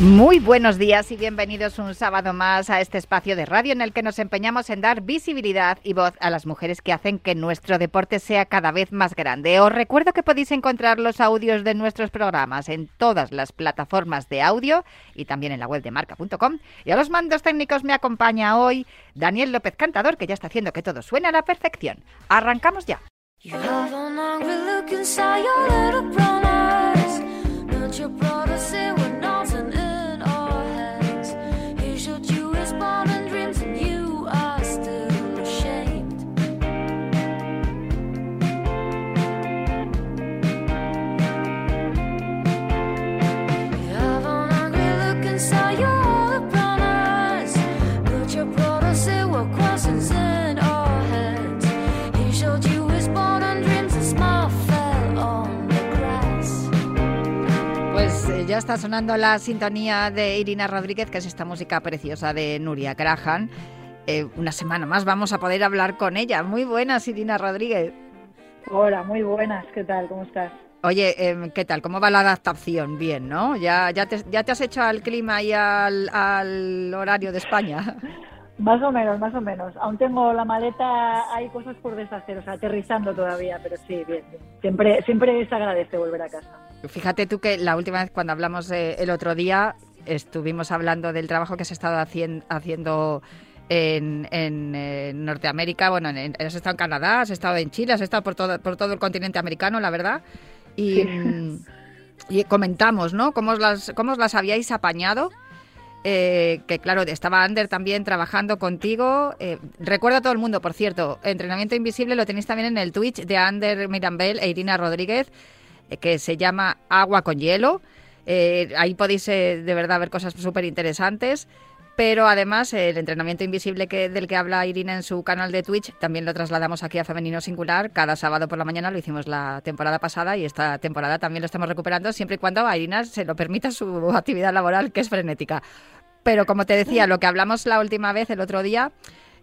Muy buenos días y bienvenidos un sábado más a este espacio de radio en el que nos empeñamos en dar visibilidad y voz a las mujeres que hacen que nuestro deporte sea cada vez más grande. Os recuerdo que podéis encontrar los audios de nuestros programas en todas las plataformas de audio y también en la web de marca.com. Y a los mandos técnicos me acompaña hoy Daniel López Cantador, que ya está haciendo que todo suene a la perfección. Arrancamos ya. Está sonando la sintonía de Irina Rodríguez, que es esta música preciosa de Nuria Graham. Eh, una semana más vamos a poder hablar con ella. Muy buenas, Irina Rodríguez. Hola, muy buenas. ¿Qué tal? ¿Cómo estás? Oye, em, ¿qué tal? ¿Cómo va la adaptación? Bien, ¿no? ¿Ya, ya, te, ya te has hecho al clima y al, al horario de España? Más o menos, más o menos. Aún tengo la maleta, hay cosas por deshacer, o sea, aterrizando todavía, pero sí, bien, bien. Siempre, siempre se agradece volver a casa. Fíjate tú que la última vez cuando hablamos el otro día estuvimos hablando del trabajo que se ha estado haciendo en, Norteamérica, bueno, has estado en Canadá, has estado en Chile, has estado por todo, por todo el continente americano, la verdad. Y, y comentamos, ¿no? ¿Cómo os las, cómo os las habíais apañado? Eh, que claro, estaba Ander también trabajando contigo. Eh, recuerda a todo el mundo, por cierto, Entrenamiento Invisible lo tenéis también en el Twitch de Ander Mirambel e Irina Rodríguez, eh, que se llama Agua con Hielo. ahí podéis de verdad ver cosas súper interesantes. Pero además el entrenamiento invisible que, del que habla Irina en su canal de Twitch también lo trasladamos aquí a Femenino Singular cada sábado por la mañana, lo hicimos la temporada pasada y esta temporada también lo estamos recuperando siempre y cuando a Irina se lo permita su actividad laboral que es frenética. Pero como te decía, lo que hablamos la última vez, el otro día,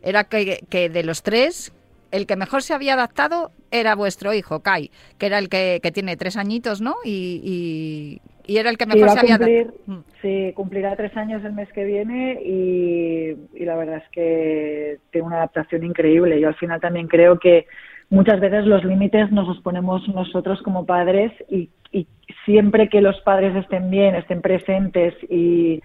era que, que de los tres, el que mejor se había adaptado era vuestro hijo, Kai, que era el que, que tiene tres añitos, ¿no? Y, y, era el que mejor se había adaptado. Mm. Sí, cumplirá tres años el mes que viene y, y la verdad es que tiene una adaptación increíble. Yo al final también creo que muchas veces los límites nos los ponemos nosotros como padres y, y siempre que los padres estén bien, estén presentes y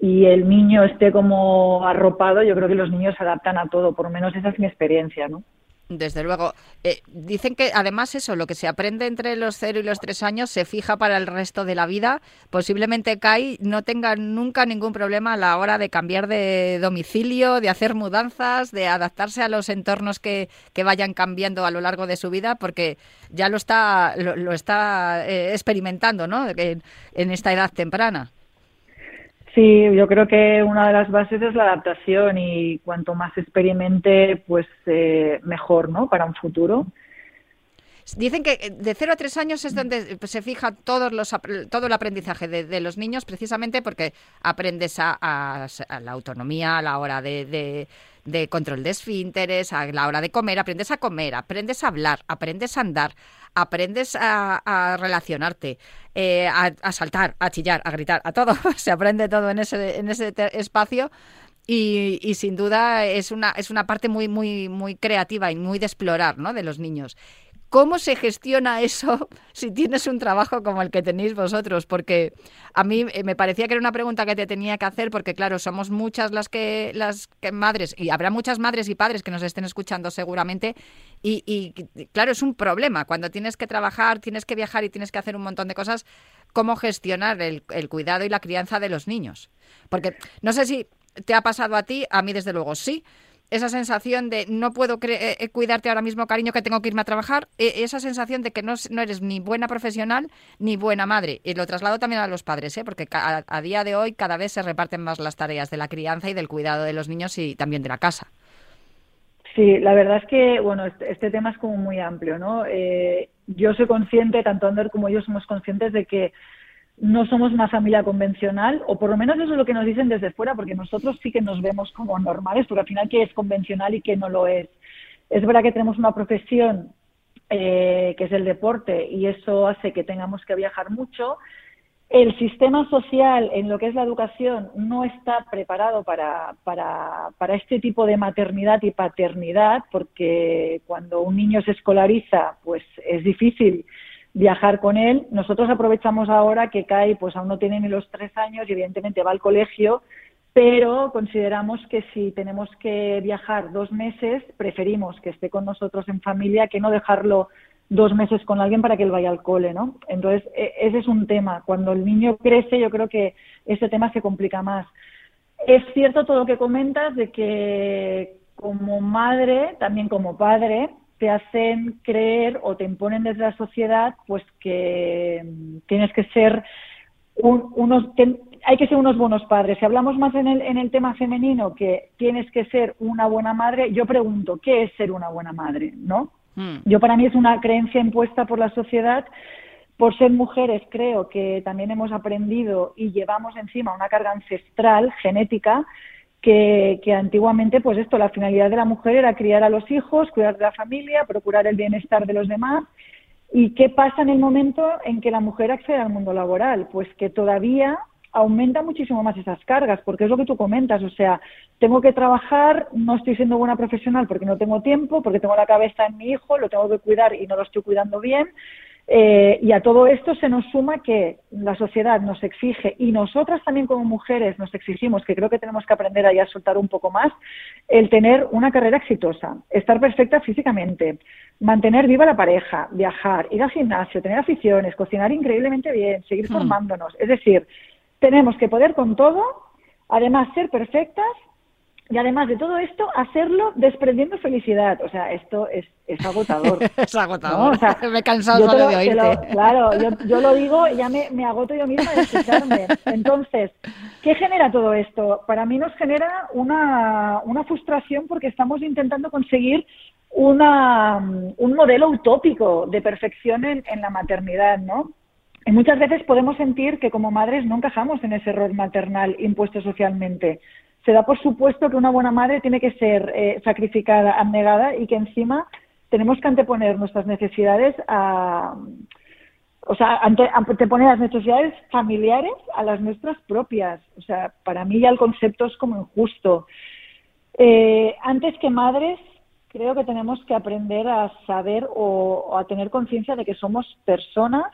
y el niño esté como arropado, yo creo que los niños se adaptan a todo, por lo menos esa es mi experiencia, ¿no? Desde luego. Eh, dicen que además eso, lo que se aprende entre los 0 y los 3 años se fija para el resto de la vida. Posiblemente Kai no tenga nunca ningún problema a la hora de cambiar de domicilio, de hacer mudanzas, de adaptarse a los entornos que, vayan cambiando a lo largo de su vida, porque ya lo está, lo, está eh, experimentando ¿no? en esta edad temprana. Sí, yo creo que una de las bases es la adaptación y cuanto más experimente, pues eh, mejor, ¿no? Para un futuro. Dicen que eh, de 0 a 3 años es donde se fija todos los, todo el aprendizaje de, los niños, precisamente porque aprendes a, la autonomía a la hora de, de, control de esfínteres, a la hora de comer, aprendes a comer, aprendes a hablar, aprendes a andar, aprendes a, relacionarte, eh, a, saltar, a chillar, a gritar, a todo. se aprende todo en ese, espacio. Y, y, sin duda es una, es una parte muy, muy, muy creativa y muy de explorar ¿no? de los niños. ¿Cómo se gestiona eso si tienes un trabajo como el que tenéis vosotros? Porque a mí eh, me parecía que era una pregunta que te tenía que hacer, porque claro, somos muchas las que las que madres, y habrá muchas madres y padres que nos estén escuchando seguramente, y, claro, es un problema. Cuando tienes que trabajar, tienes que viajar y tienes que hacer un montón de cosas, ¿cómo gestionar el cuidado y la crianza de los niños? Porque no sé si te ha pasado a ti, a mí desde luego sí esa sensación de no puedo eh, eh, cuidarte ahora mismo, cariño, que tengo que irme a trabajar, e, esa sensación de que no, no, eres ni buena profesional ni buena madre. Y lo traslado también a los padres, ¿eh? porque a, día de hoy cada vez se reparten más las tareas de la crianza y del cuidado de los niños y también de la casa. Sí, la verdad es que, bueno, este, este tema es como muy amplio, ¿no? Eh, yo soy consciente, tanto Ander como yo somos conscientes de que no somos una familia convencional, o por lo menos eso es lo que nos dicen desde fuera, porque nosotros sí que nos vemos como normales, porque al final qué es convencional y qué no lo es. Es verdad que tenemos una profesión eh, que es el deporte y eso hace que tengamos que viajar mucho. El sistema social en lo que es la educación no está preparado para, para, para este tipo de maternidad y paternidad, porque cuando un niño se escolariza, pues es difícil viajar con él. Nosotros aprovechamos ahora que Kai pues aún no tiene ni los tres años y evidentemente va al colegio, pero consideramos que si tenemos que viajar dos meses, preferimos que esté con nosotros en familia que no dejarlo dos meses con alguien para que él vaya al cole, ¿no? Entonces, e, ese es un tema. Cuando el niño crece, yo creo que ese tema se complica más. Es cierto todo lo que comentas de que como madre, también como padre, te hacen creer o te imponen desde la sociedad pues que mm, tienes que ser unos hay que ser unos buenos padres. Si hablamos más en el, en el tema femenino, que tienes que ser una buena madre, yo pregunto, ¿qué es ser una buena madre? ¿No? Hmm. Yo para mí es una creencia impuesta por la sociedad. Por ser mujeres creo que también hemos aprendido y llevamos encima una carga ancestral, genética, que, que, antiguamente, pues esto, la finalidad de la mujer era criar a los hijos, cuidar de la familia, procurar el bienestar de los demás. ¿Y qué pasa en el momento en que la mujer accede al mundo laboral? Pues que todavía aumenta muchísimo más esas cargas, porque es lo que tú comentas, o sea, tengo que trabajar, no estoy siendo buena profesional porque no tengo tiempo, porque tengo la cabeza en mi hijo, lo tengo que cuidar y no lo estoy cuidando bien, eh, y a todo esto se nos suma que la sociedad nos exige y nosotras también como mujeres nos exigimos, que creo que tenemos que aprender a soltar un poco más, el tener una carrera exitosa, estar perfecta físicamente, mantener viva la pareja, viajar, ir al gimnasio, tener aficiones, cocinar increíblemente bien, seguir hmm. formándonos. Es decir, tenemos que poder con todo, además ser perfectas y además de todo esto, hacerlo desprendiendo felicidad. O sea, esto es, es agotador. es agotador. me he cansado solo de oírte. claro, yo, yo, lo digo y ya me, me, agoto yo misma de escucharme. Entonces, ¿qué genera todo esto? Para mí nos genera una, una frustración porque estamos intentando conseguir una, un modelo utópico de perfección en, en la maternidad, ¿no? Y muchas veces podemos sentir que como madres no encajamos en ese rol maternal impuesto socialmente. Se da por supuesto que una buena madre tiene que ser eh, sacrificada, abnegada y que encima tenemos que anteponer nuestras necesidades a, o sea, anteponer las necesidades familiares a las nuestras propias. O sea, para mí ya el concepto es como injusto. Eh, antes que madres, creo que tenemos que aprender a saber o a tener conciencia de que somos personas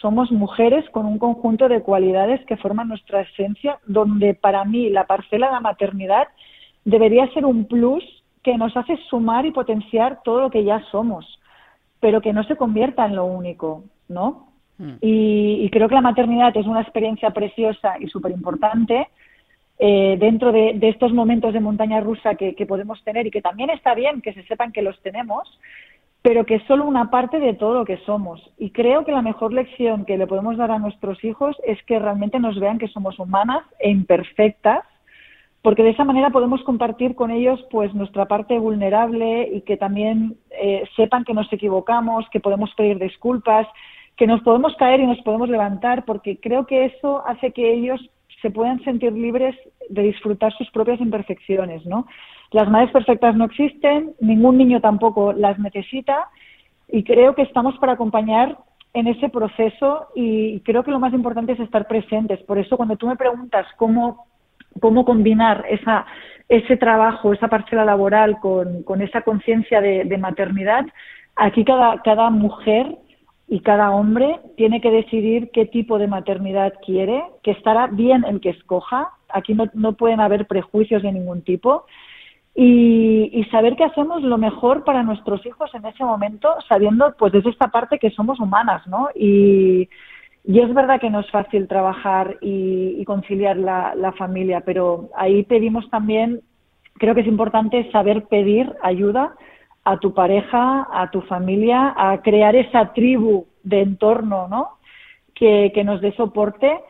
somos mujeres con un conjunto de cualidades que forman nuestra esencia, donde para mí la parcela de la maternidad debería ser un plus que nos hace sumar y potenciar todo lo que ya somos, pero que no se convierta en lo único, ¿no? Mm. Y, creo que la maternidad es una experiencia preciosa y súper importante eh, dentro de, estos momentos de montaña rusa que podemos tener y que también está bien que se sepan que los tenemos, pero que es solo una parte de todo lo que somos. Y creo que la mejor lección que le podemos dar a nuestros hijos es que realmente nos vean que somos humanas e imperfectas, porque de esa manera podemos compartir con ellos pues nuestra parte vulnerable y que también eh, sepan que nos equivocamos, que podemos pedir disculpas, que nos podemos caer y nos podemos levantar, porque creo que eso hace que ellos se puedan sentir libres de disfrutar sus propias imperfecciones, ¿no? Las madres perfectas no existen, ningún niño tampoco las necesita y creo que estamos para acompañar en ese proceso y creo que lo más importante es estar presentes. Por eso cuando tú me preguntas cómo, cómo combinar ese trabajo, esa parcela laboral con, con esa conciencia de, de, maternidad, aquí cada, cada mujer y cada hombre tiene que decidir qué tipo de maternidad quiere, que estará bien el que escoja. Aquí no, no pueden haber prejuicios de ningún tipo y, saber que hacemos lo mejor para nuestros hijos en ese momento, sabiendo pues desde esta parte que somos humanas, ¿no? Y, es verdad que no es fácil trabajar y, conciliar la, la, familia, pero ahí pedimos también, creo que es importante saber pedir ayuda a tu pareja, a tu familia, a crear esa tribu de entorno, ¿no? Que, que nos dé soporte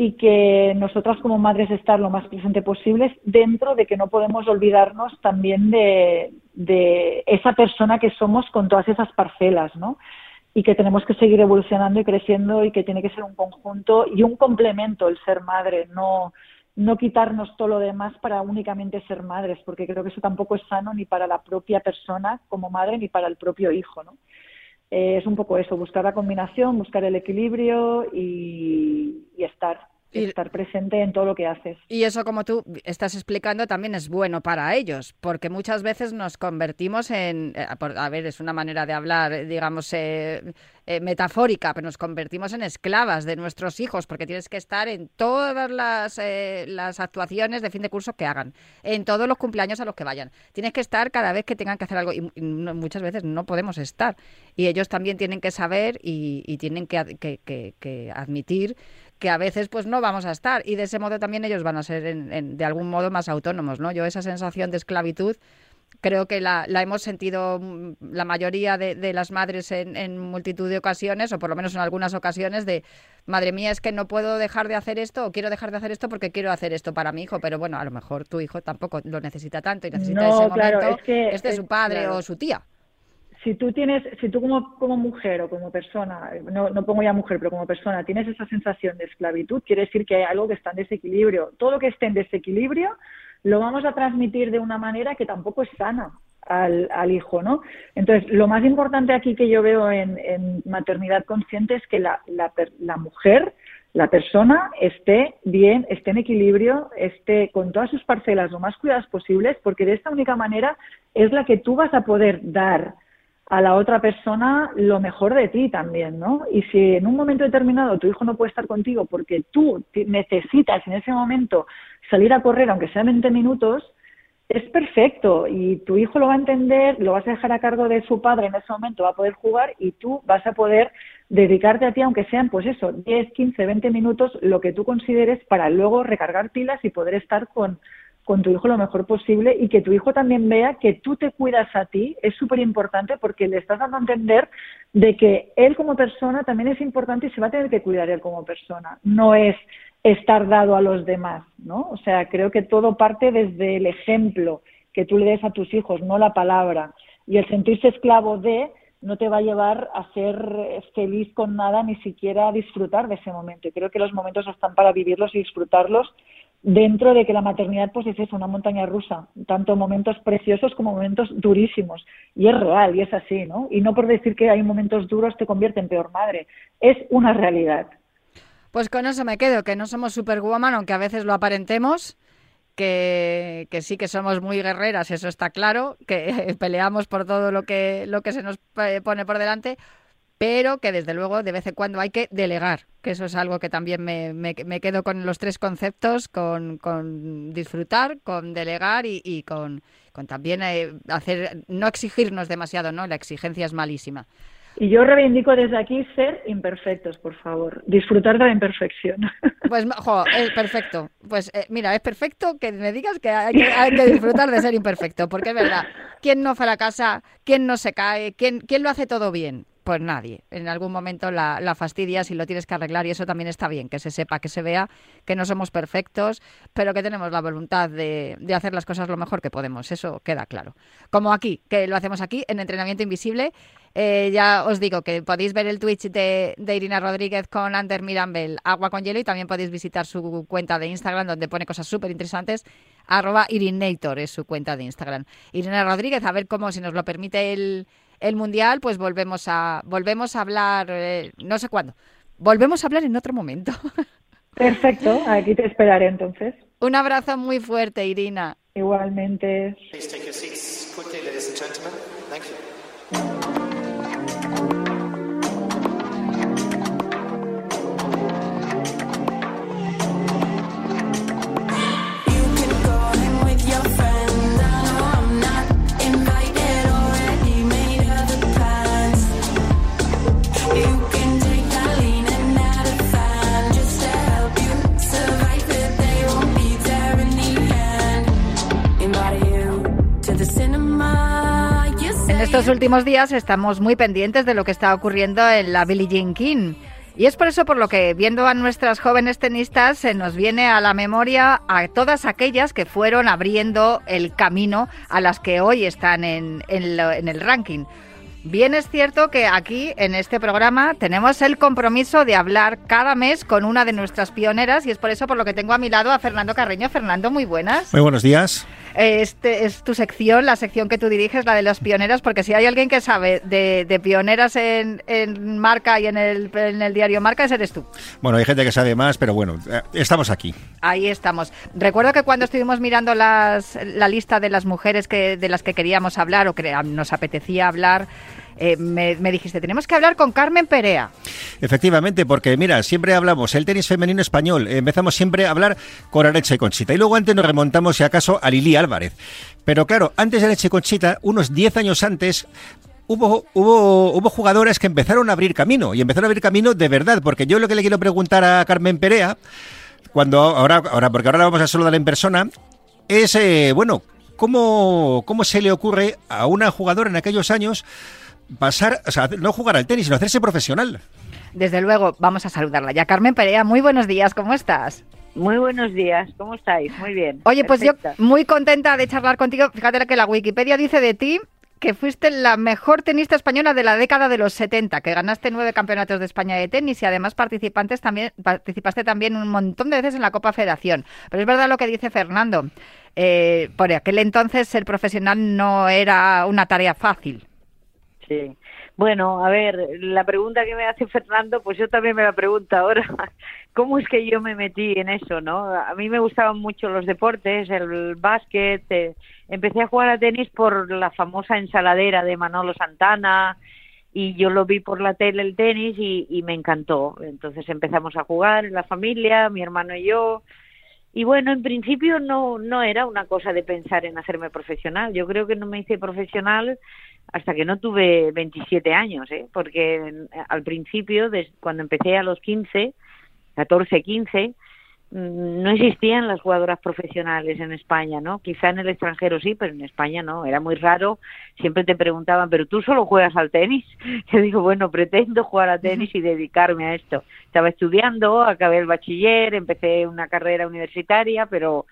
y que nosotras como madres estar lo más presente posible dentro de que no podemos olvidarnos también de, esa persona que somos con todas esas parcelas, ¿no? y que tenemos que seguir evolucionando y creciendo y que tiene que ser un conjunto y un complemento el ser madre, no, no quitarnos todo lo demás para únicamente ser madres, porque creo que eso tampoco es sano ni para la propia persona como madre ni para el propio hijo, ¿no? Eh, es un poco eso, buscar la combinación, buscar el equilibrio y, y estar estar presente en todo lo que haces. Y eso, como tú estás explicando, también es bueno para ellos, porque muchas veces nos convertimos en, eh, a ver, es una manera de hablar, digamos, eh, eh, metafórica, pero nos convertimos en esclavas de nuestros hijos, porque tienes que estar en todas las, las actuaciones de fin de curso que hagan, en todos los cumpleaños a los que vayan. Tienes que estar cada vez que tengan que hacer algo, y, muchas veces no podemos estar. Y ellos también tienen que saber y, tienen que, que admitir que a veces pues no vamos a estar. Y de ese modo también ellos van a ser de algún modo más autónomos, ¿no? Yo esa sensación de esclavitud creo que la, hemos sentido mm, la mayoría de, las madres en, multitud de ocasiones, o por lo menos en algunas ocasiones, de madre mía, es que no puedo dejar de hacer esto o quiero dejar de hacer esto porque quiero hacer esto para mi hijo, pero bueno, a lo mejor tu hijo tampoco lo necesita tanto y necesita ese momento es que, este su padre o su tía si tú tienes, si tú como, como mujer o como persona, no, no pongo ya mujer, pero como persona, tienes esa sensación de esclavitud, quiere decir que hay algo que está en desequilibrio. Todo lo que esté en desequilibrio lo vamos a transmitir de una manera que tampoco es sana al, hijo, ¿no? Entonces, lo más importante aquí que yo veo en, en maternidad consciente es que la, la, la mujer, la persona esté bien, esté en equilibrio, esté con todas sus parcelas lo más cuidadas posibles, porque de esta única manera es la que tú vas a poder dar a la otra persona lo mejor de ti también, ¿no? Y si en un momento determinado tu hijo no puede estar contigo porque tú necesitas en ese momento salir a correr, aunque sea 20 minutos, es perfecto y tu hijo lo va a entender, lo vas a dejar a cargo de su padre en ese momento, va a poder jugar y tú vas a poder dedicarte a ti, aunque sean, pues eso, 10, 15, 20 minutos, lo que tú consideres para luego recargar pilas y poder estar con, con tu hijo lo mejor posible y que tu hijo también vea que tú te cuidas a ti es súper importante porque le estás dando a entender de que él como persona también es importante y se va a tener que cuidar él como persona. No es estar dado a los demás, ¿no? O sea, creo que todo parte desde el ejemplo que tú le des a tus hijos, no la palabra. Y el sentirse esclavo de no te va a llevar a ser feliz con nada, ni siquiera a disfrutar de ese momento. Creo que los momentos están para vivirlos y disfrutarlos dentro de que la maternidad pues es eso, una montaña rusa, tanto momentos preciosos como momentos durísimos. Y es real, y es así, ¿no? Y no por decir que hay momentos duros te convierte en peor madre, es una realidad. Pues con eso me quedo, que no somos superwoman, aunque a veces lo aparentemos, que, que, sí que somos muy guerreras, eso está claro, que peleamos por todo lo que, lo que se nos pone por delante, pero que desde luego de vez en cuando hay que delegar, que eso es algo que también me, me, quedo con los tres conceptos, con, con disfrutar, con delegar y, con, con, también eh, hacer, no exigirnos demasiado, ¿no? La exigencia es malísima. Y yo reivindico desde aquí ser imperfectos, por favor. Disfrutar de la imperfección. Pues, jo, es perfecto. Pues eh, mira, es perfecto que me digas que hay, que disfrutar de ser imperfecto, porque es verdad. ¿Quién no fracasa? ¿Quién no se cae? ¿Quién, quién lo hace todo bien? Pues nadie. En algún momento la, fastidias y lo tienes que arreglar y eso también está bien, que se sepa, que se vea que no somos perfectos, pero que tenemos la voluntad de, hacer las cosas lo mejor que podemos. Eso queda claro. Como aquí, que lo hacemos aquí en Entrenamiento Invisible. Eh, ya os digo que podéis ver el Twitch de, Irina Rodríguez con Ander Mirambel, Agua con Hielo, y también podéis visitar su cuenta de Instagram donde pone cosas súper interesantes. Arroba Irinator es su cuenta de Instagram. Irina Rodríguez, a ver cómo, si nos lo permite el el Mundial, pues volvemos a, volvemos a hablar, eh, no sé cuándo, volvemos a hablar en otro momento. Perfecto, aquí te esperaré entonces. Un abrazo muy fuerte, Irina. Igualmente. Estos últimos días estamos muy pendientes de lo que está ocurriendo en la Billie Jean King. Y es por eso por lo que, viendo a nuestras jóvenes tenistas, se nos viene a la memoria a todas aquellas que fueron abriendo el camino a las que hoy están en, el ranking. Bien es cierto que aquí en este programa tenemos el compromiso de hablar cada mes con una de nuestras pioneras y es por eso por lo que tengo a mi lado a Fernando Carreño. Fernando, muy buenas. Muy buenos días. Este es tu sección, la sección que tú diriges, la de las pioneras, porque si hay alguien que sabe de, pioneras en, Marca y en el, en el diario Marca, ese eres tú. Bueno, hay gente que sabe más, pero bueno, eh, estamos aquí. Ahí estamos. Recuerdo que cuando estuvimos mirando las, la lista de las mujeres que, de las que queríamos hablar o que nos apetecía hablar, eh, me, dijiste, tenemos que hablar con Carmen Perea. Efectivamente, porque mira, siempre hablamos el tenis femenino español, empezamos siempre a hablar con Areche Conchita, y luego antes nos remontamos, si acaso, a Lili Álvarez. Pero claro, antes de Areche Conchita, unos 10 años antes, Hubo, hubo, hubo jugadoras que empezaron a abrir camino, y empezaron a abrir camino de verdad, porque yo lo que le quiero preguntar a Carmen Perea, cuando ahora, ahora porque ahora la vamos a saludar en persona, es, eh, bueno, ¿cómo, ¿cómo se le ocurre a una jugadora en aquellos años pasar, o sea, no jugar al tenis, sino hacerse profesional. Desde luego, vamos a saludarla ya. Carmen Perea, muy buenos días, ¿cómo estás? Muy buenos días, ¿cómo estáis? Muy bien. Oye, pues yo muy contenta de charlar contigo. Fíjate que la Wikipedia dice de ti que fuiste la mejor tenista española de la década de los 70, que ganaste nueve campeonatos de España de tenis y además participantes también, participaste también un montón de veces en la Copa Federación. Pero es verdad lo que dice Fernando. Eh, por aquel entonces ser profesional no era una tarea fácil. Sí. Bueno, a ver, la pregunta que me hace Fernando, pues yo también me la pregunto ahora. ¿Cómo es que yo me metí en eso, no? A mí me gustaban mucho los deportes, el básquet. Eh, empecé a jugar a tenis por la famosa ensaladera de Manolo Santana y yo lo vi por la tele el tenis y, y me encantó. Entonces empezamos a jugar en la familia, mi hermano y yo. Y bueno, en principio no, no era una cosa de pensar en hacerme profesional. Yo creo que no me hice profesional hasta que no tuve 27 años, ¿eh? porque al principio, cuando empecé a los 15, 14, 15, no existían las jugadoras profesionales en España, ¿no? Quizá en el extranjero sí, pero en España no, era muy raro. Siempre te preguntaban, ¿pero tú solo juegas al tenis? Yo digo, bueno, pretendo jugar al tenis y dedicarme a esto. Estaba estudiando, acabé el bachiller, empecé una carrera universitaria, pero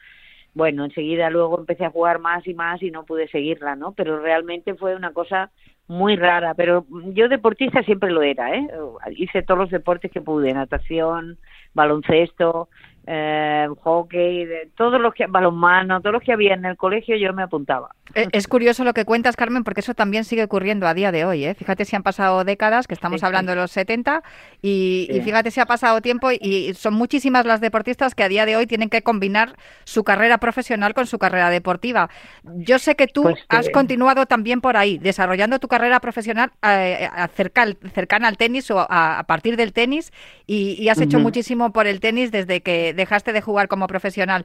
bueno, enseguida luego empecé a jugar más y más y no pude seguirla, ¿no? Pero realmente fue una cosa muy rara, pero yo deportista siempre lo era, ¿eh? Hice todos los deportes que pude, natación, baloncesto, eh, hockey, de, todos los que balonmano, todos los que había en el colegio yo me apuntaba. Eh, es curioso lo que cuentas, Carmen, porque eso también sigue ocurriendo a día de hoy. ¿eh? Fíjate si han pasado décadas, que estamos hablando de los 70, y, fíjate si ha pasado tiempo y son muchísimas las deportistas que a día de hoy tienen que combinar su carrera profesional con su carrera deportiva. Yo sé que tú pues has continuado también por ahí, desarrollando tu carrera profesional eh, cercana al tenis o a, partir del tenis, y, has hecho muchísimo por el tenis desde que dejaste de jugar como profesional,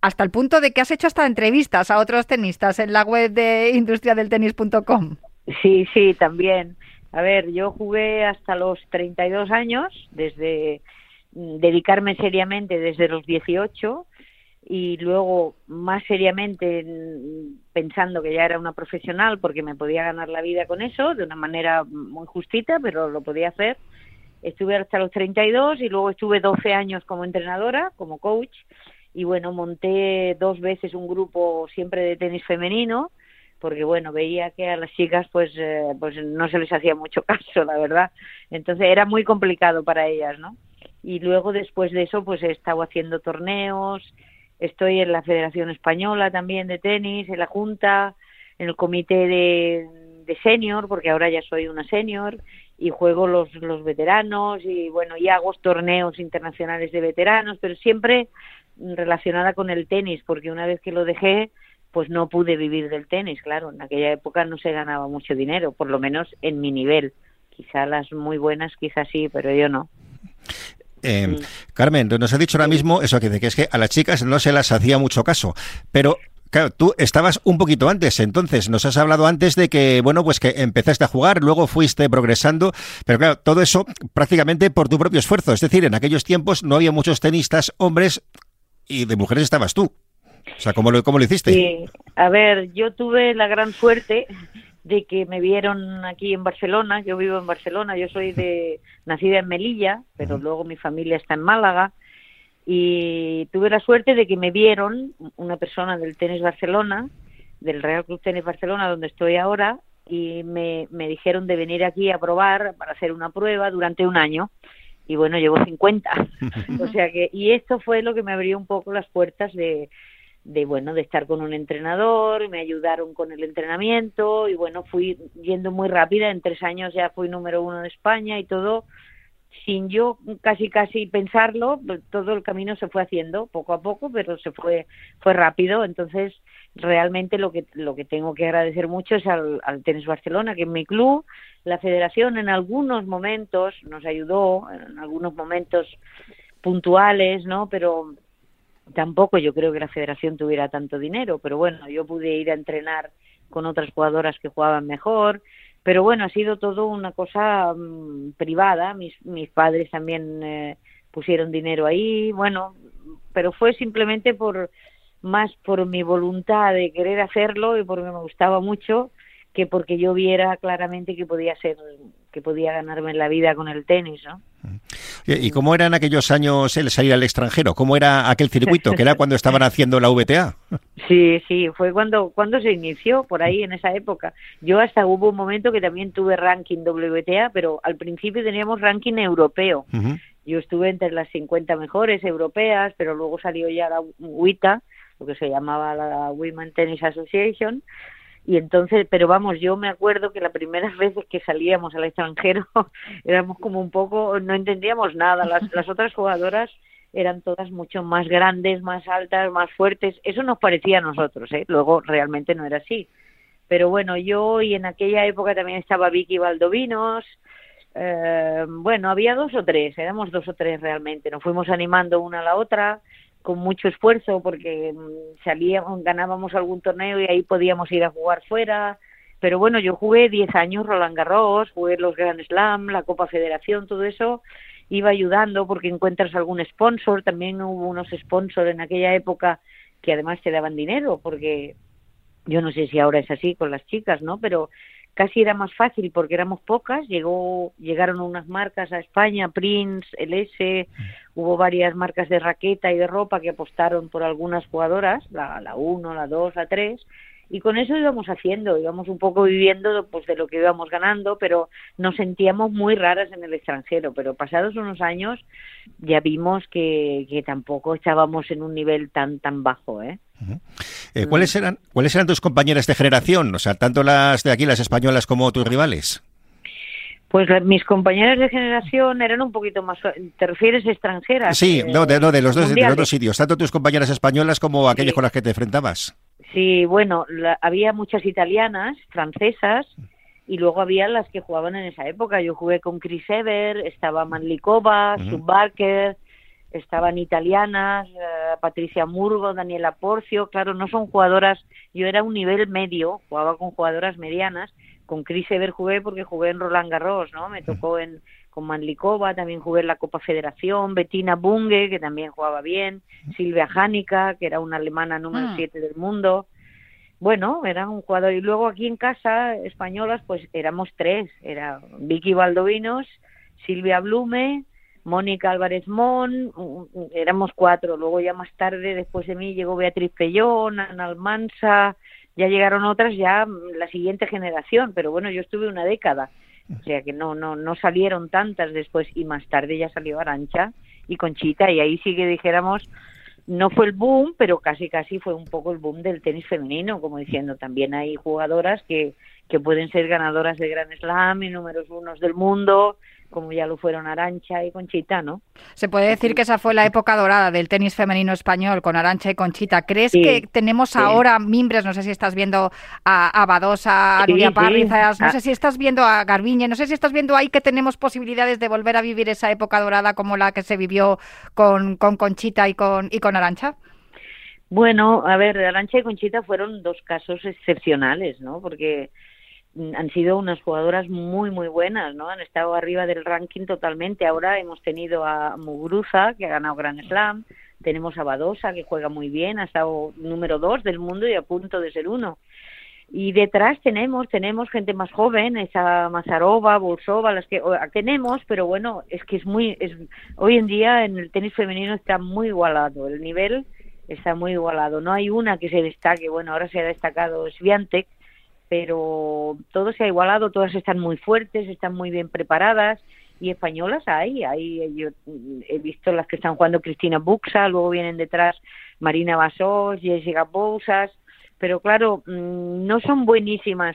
hasta el punto de que has hecho hasta entrevistas a otros tenistas en la web de industriadeltenis.com. Sí, sí, también. A ver, yo jugué hasta los 32 años, desde mm, dedicarme seriamente desde los 18 y luego más seriamente mm, pensando que ya era una profesional porque me podía ganar la vida con eso de una manera muy justita, pero lo podía hacer estuve hasta los 32 y luego estuve 12 años como entrenadora, como coach y bueno, monté dos veces un grupo siempre de tenis femenino porque bueno, veía que a las chicas pues eh, pues no se les hacía mucho caso, la verdad. Entonces era muy complicado para ellas, ¿no? Y luego después de eso pues he estado haciendo torneos, estoy en la Federación Española también de tenis, en la Junta, en el comité de, de senior, porque ahora ya soy una senior, y juego los, los veteranos y bueno, y hago torneos internacionales de veteranos, pero siempre relacionada con el tenis, porque una vez que lo dejé, pues no pude vivir del tenis, claro, en aquella época no se ganaba mucho dinero, por lo menos en mi nivel. Quizá las muy buenas, quizás sí, pero yo no. Eh. Carmen, nos ha dicho ahora mismo eso que, que es que a las chicas no se las hacía mucho caso, pero Claro, tú estabas un poquito antes, entonces nos has hablado antes de que, bueno, pues que empezaste a jugar, luego fuiste progresando, pero claro, todo eso prácticamente por tu propio esfuerzo, es decir, en aquellos tiempos no había muchos tenistas hombres y de mujeres estabas tú. O sea, ¿cómo lo, cómo lo hiciste? Sí, a ver, yo tuve la gran suerte de que me vieron aquí en Barcelona, yo vivo en Barcelona, yo soy de nacida en Melilla, pero luego mi familia está en Málaga y tuve la suerte de que me vieron una persona del Tenis Barcelona, del Real Club Tenis Barcelona, donde estoy ahora, y me, me dijeron de venir aquí a probar para hacer una prueba durante un año y bueno, llevo 50. o sea que, y esto fue lo que me abrió un poco las puertas de, de bueno, de estar con un entrenador, me ayudaron con el entrenamiento y bueno, fui yendo muy rápida, en tres años ya fui número uno de España y todo, sin yo casi casi pensarlo, todo el camino se fue haciendo poco a poco, pero se fue, fue rápido, entonces realmente lo que, lo que tengo que agradecer mucho es al, Tenis Barcelona, que es mi club, la federación en algunos momentos nos ayudó, en algunos momentos puntuales, ¿no? Pero tampoco yo creo que la federación tuviera tanto dinero, pero bueno, yo pude ir a entrenar con otras jugadoras que jugaban mejor, pero bueno, ha sido todo una cosa mm, privada, mis, mis padres también eh, pusieron dinero ahí, bueno, pero fue simplemente por más por mi voluntad de querer hacerlo y porque me gustaba mucho que porque yo viera claramente que podía ser que podía ganarme la vida con el tenis, ¿no? ¿Y cómo eran aquellos años el salir al extranjero? ¿Cómo era aquel circuito? que era cuando estaban haciendo la VTA? Sí, sí, fue cuando, cuando se inició, por ahí en esa época. Yo hasta hubo un momento que también tuve ranking WTA, pero al principio teníamos ranking europeo. Yo estuve entre las 50 mejores europeas, pero luego salió ya la WITA, lo que se llamaba la Women Tennis Association, y entonces, pero vamos, yo me acuerdo que las primeras veces que salíamos al extranjero éramos como un poco, no entendíamos nada, las, las otras jugadoras eran todas mucho más grandes, más altas, más fuertes, eso nos parecía a nosotros, ¿eh? luego realmente no era así. Pero bueno, yo y en aquella época también estaba Vicky Valdovinos, eh, bueno, había dos o tres, éramos dos o tres realmente, nos fuimos animando una a la otra, con mucho esfuerzo porque mm, salíamos, ganábamos algún torneo y ahí podíamos ir a jugar fuera. Pero bueno, yo jugué 10 años Roland Garros, jugué los Grand Slam, la Copa Federación, todo eso iba ayudando porque encuentras algún sponsor. También hubo unos sponsors en aquella época que además te daban dinero porque yo no sé si ahora es así con las chicas, ¿no? Pero casi era más fácil porque éramos pocas, llegó, llegaron unas marcas a España, Prince, el S, hubo varias marcas de raqueta y de ropa que apostaron por algunas jugadoras, la, la 1, la 2, la 3, y con eso íbamos haciendo, íbamos un poco viviendo pues de lo que íbamos ganando, pero nos sentíamos muy raras en el extranjero, pero pasados unos años ya vimos que, que tampoco estábamos en un nivel tan tan bajo, ¿eh? eh ¿cuáles eran cuáles eran tus compañeras de generación, o sea, tanto las de aquí las españolas como tus rivales? Pues mis compañeras de generación eran un poquito más. ¿Te refieres extranjeras? Sí, eh, no, de, no, de los dos, de los dos sitios, tanto tus compañeras españolas como aquellas con las que te enfrentabas. Sí, bueno, había muchas italianas, francesas, y luego había las que jugaban en esa época. Yo jugué con Chris Ever, estaba Manlikova, uh Barker, estaban italianas, eh, Patricia Murgo, Daniela Porcio. Claro, no son jugadoras, yo era un nivel medio, jugaba con jugadoras medianas. Con Chris Ever jugué porque jugué en Roland Garros, ¿no? Me tocó en con Manlikova, también jugué en la Copa Federación, Bettina Bunge, que también jugaba bien, Silvia Jánica, que era una alemana número 7 ah. del mundo. Bueno, era un jugador. Y luego aquí en casa, españolas, pues éramos tres. Era Vicky Valdovinos, Silvia Blume, Mónica Álvarez Mon, éramos cuatro. Luego ya más tarde, después de mí, llegó Beatriz Pellón, Ana Almansa, ya llegaron otras, ya la siguiente generación. Pero bueno, yo estuve una década o sea que no, no, no salieron tantas después y más tarde ya salió Arancha y Conchita y ahí sí que dijéramos no fue el boom, pero casi casi fue un poco el boom del tenis femenino, como diciendo, también hay jugadoras que, que pueden ser ganadoras de Grand Slam y números unos del mundo como ya lo fueron Arancha y Conchita, ¿no? Se puede decir que esa fue la época dorada del tenis femenino español con Arancha y Conchita. ¿Crees que tenemos ahora mimbres? No sé si estás viendo a, Badosa, a Nuria Parrizas, no ah. sé si estás viendo a Garbiñe, no sé si estás viendo ahí que tenemos posibilidades de volver a vivir esa época dorada como la que se vivió con, con Conchita y con, y con Arancha. Bueno, a ver, Arancha y Conchita fueron dos casos excepcionales, ¿no? Porque han sido unas jugadoras muy muy buenas, ¿no? Han estado arriba del ranking totalmente. Ahora hemos tenido a Muguruza, que ha ganado Grand Slam, tenemos a Badosa, que juega muy bien, ha estado número dos del mundo y a punto de ser uno. Y detrás tenemos, tenemos gente más joven, esa Mazarova, Bolsova, las que tenemos, pero bueno, es que es muy, es, hoy en día en el tenis femenino está muy igualado, el nivel está muy igualado, no hay una que se destaque, bueno, ahora se ha destacado Sviantek, pero todo se ha igualado, todas están muy fuertes, están muy bien preparadas y españolas hay, hay yo he visto las que están jugando Cristina Buxa, luego vienen detrás Marina Basós, Jessica Bousas, pero claro, mm, no son buenísimas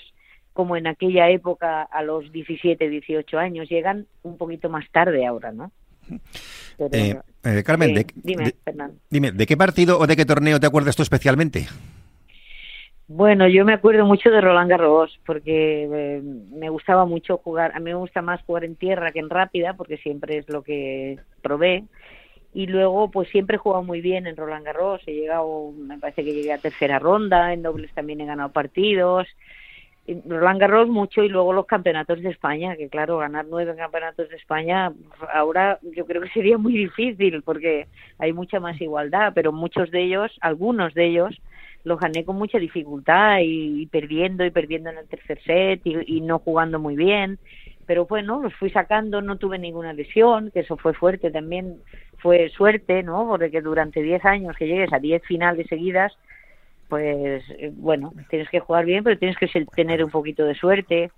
como en aquella época a los 17, 18 años, llegan un poquito más tarde ahora, ¿no? Eh, eh, Carmen, de, dime, dime, ¿de qué partido o de qué torneo te acuerdas tú especialmente? Bueno, yo me acuerdo mucho de Roland Garros porque eh, me gustaba mucho jugar. A mí me gusta más jugar en tierra que en rápida porque siempre es lo que probé. Y luego, pues siempre he jugado muy bien en Roland Garros. He llegado, me parece que llegué a tercera ronda. En dobles también he ganado partidos. Roland Garros mucho y luego los campeonatos de España, que claro, ganar nueve campeonatos de España ahora yo creo que sería muy difícil porque hay mucha más igualdad, pero muchos de ellos, algunos de ellos, los gané con mucha dificultad y, perdiendo y perdiendo en el tercer set y, no jugando muy bien. Pero bueno, los fui sacando, no tuve ninguna lesión, que eso fue fuerte también, fue suerte, ¿no? Porque durante 10 años que llegues a 10 finales seguidas, pues eh, bueno, tienes que jugar bien, pero tienes que tener un poquito de suerte.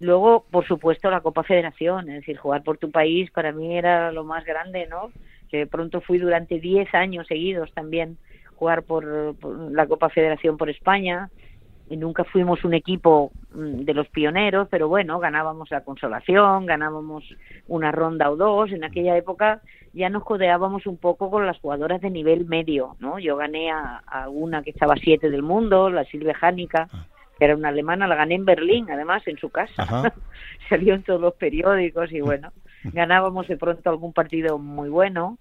Luego, por supuesto, la Copa Federación, es decir, jugar por tu país para mí era lo más grande, ¿no? Que pronto fui durante 10 años seguidos también jugar por, la Copa Federación por España y nunca fuimos un equipo mm, de los pioneros, pero bueno, ganábamos la consolación, ganábamos una ronda o dos. En aquella época ya nos codeábamos un poco con las jugadoras de nivel medio, ¿no? Yo gané a, una que estaba siete del mundo, la Silvia Jánica, ah. que era una alemana, la gané en Berlín, además, en su casa. Salió en todos los periódicos y bueno, ganábamos de pronto algún partido muy bueno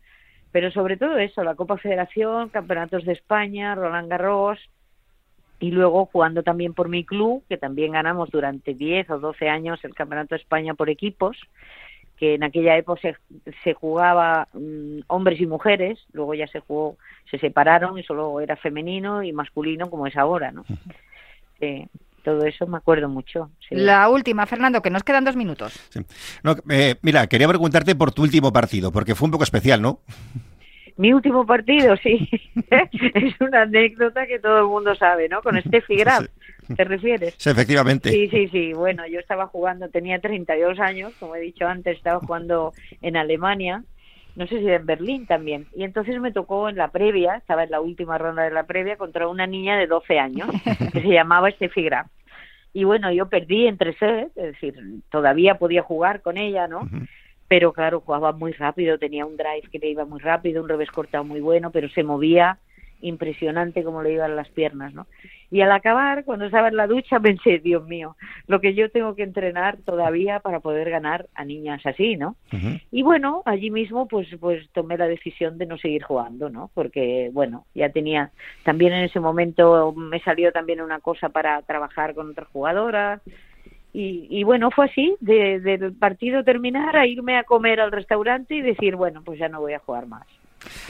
pero sobre todo eso, la Copa Federación, Campeonatos de España, Roland Garros, y luego jugando también por mi club, que también ganamos durante 10 o 12 años el Campeonato de España por equipos, que en aquella época se, se jugaba mm, hombres y mujeres, luego ya se jugó, se separaron y solo era femenino y masculino como es ahora, ¿no? Todo eso me acuerdo mucho. La última, Fernando, que nos quedan dos minutos. Eh, mira, quería preguntarte por tu último partido, porque fue un poco especial, ¿no? Mi último partido, sí. es una anécdota que todo el mundo sabe, ¿no? Con Steffi Graf, ¿te refieres? Sí, efectivamente. Sí, sí, sí. Bueno, yo estaba jugando, tenía 32 años, como he dicho antes, estaba jugando en Alemania no sé si en Berlín también. Y entonces me tocó en la previa, estaba en la última ronda de la previa, contra una niña de 12 años que se llamaba Steffi Graf. Y bueno, yo perdí entre sets, es decir, todavía podía jugar con ella, ¿no? Pero claro, jugaba muy rápido, tenía un drive que le iba muy rápido, un revés cortado muy bueno, pero se movía impresionante como le iban las piernas, ¿no? Y al acabar, cuando estaba en la ducha, pensé, Dios mío, lo que yo tengo que entrenar todavía para poder ganar a niñas así, ¿no? Y bueno, allí mismo, pues, pues tomé la decisión de no seguir jugando, ¿no? Porque, bueno, ya tenía, también en ese momento me salió también una cosa para trabajar con otras jugadoras. Y, y bueno, fue así, de, del partido terminar a irme a comer al restaurante y decir, bueno, pues ya no voy a jugar más.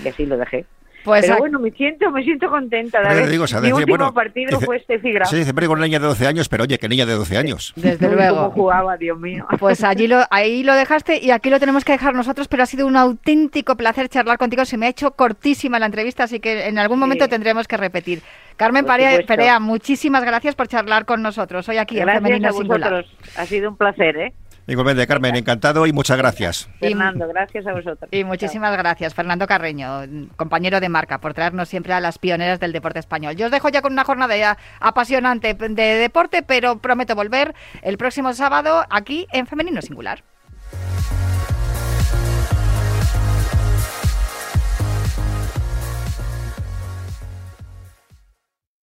Y así lo dejé. Pues pero bueno, me siento, me siento contenta. De digo, Mi último partido fue este Figra. Sí, siempre con una niña de 12 años, pero oye, qué niña de 12 años. Desde luego. ¿Cómo jugaba, Dios mío? Pues allí lo, ahí lo dejaste y aquí lo tenemos que dejar nosotros, pero ha sido un auténtico placer charlar contigo. Se me ha hecho cortísima la entrevista, así que en algún momento tendremos que repetir. Carmen Perea, muchísimas gracias por charlar con nosotros hoy aquí gracias en Femenino a vosotros. Ha sido un placer, ¿eh? Igualmente, Carmen, encantado y muchas gracias. Fernando, gracias a vosotros. Y muchísimas gracias, Fernando Carreño, compañero de marca, por traernos siempre a las pioneras del deporte español. Yo os dejo ya con una jornada apasionante de deporte, pero prometo volver el próximo sábado aquí en Femenino Singular.